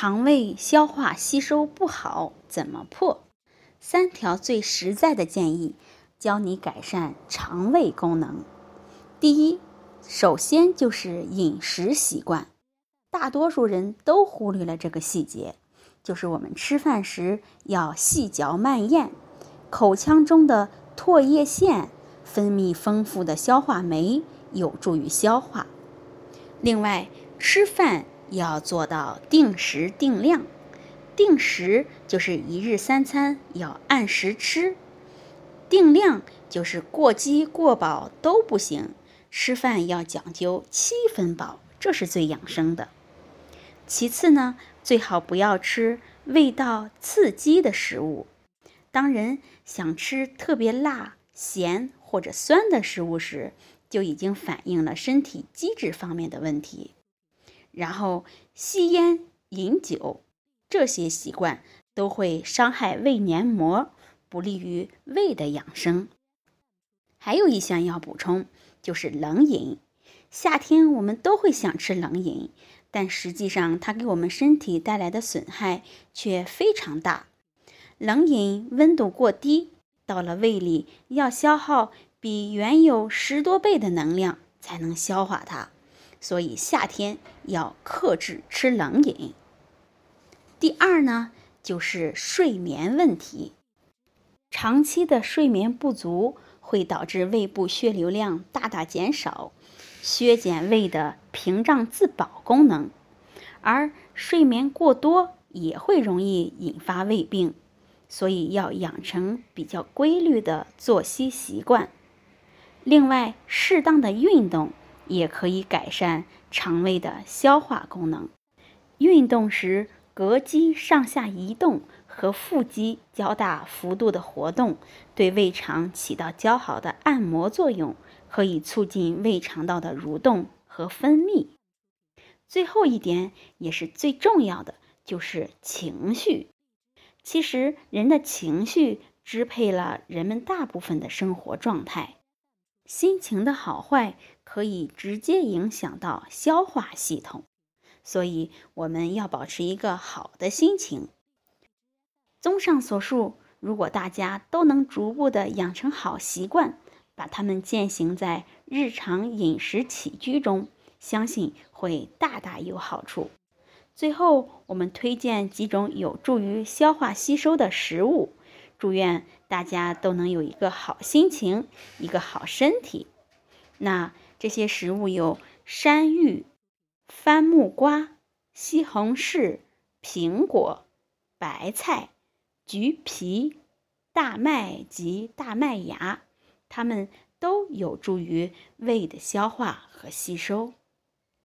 肠胃消化吸收不好怎么破？三条最实在的建议，教你改善肠胃功能。第一，首先就是饮食习惯，大多数人都忽略了这个细节，就是我们吃饭时要细嚼慢咽，口腔中的唾液腺分泌丰富的消化酶，有助于消化。另外，吃饭。要做到定时定量，定时就是一日三餐要按时吃，定量就是过饥过饱都不行，吃饭要讲究七分饱，这是最养生的。其次呢，最好不要吃味道刺激的食物。当人想吃特别辣、咸或者酸的食物时，就已经反映了身体机制方面的问题。然后吸烟、饮酒这些习惯都会伤害胃黏膜，不利于胃的养生。还有一项要补充，就是冷饮。夏天我们都会想吃冷饮，但实际上它给我们身体带来的损害却非常大。冷饮温度过低，到了胃里要消耗比原有十多倍的能量才能消化它。所以夏天要克制吃冷饮。第二呢，就是睡眠问题。长期的睡眠不足会导致胃部血流量大大减少，削减胃的屏障自保功能；而睡眠过多也会容易引发胃病，所以要养成比较规律的作息习惯。另外，适当的运动。也可以改善肠胃的消化功能。运动时，膈肌上下移动和腹肌较大幅度的活动，对胃肠起到较好的按摩作用，可以促进胃肠道的蠕动和分泌。最后一点也是最重要的，就是情绪。其实，人的情绪支配了人们大部分的生活状态。心情的好坏可以直接影响到消化系统，所以我们要保持一个好的心情。综上所述，如果大家都能逐步的养成好习惯，把它们践行在日常饮食起居中，相信会大大有好处。最后，我们推荐几种有助于消化吸收的食物。祝愿大家都能有一个好心情，一个好身体。那这些食物有山芋、番木瓜、西红柿、苹果、白菜、橘皮、大麦及大麦芽，它们都有助于胃的消化和吸收。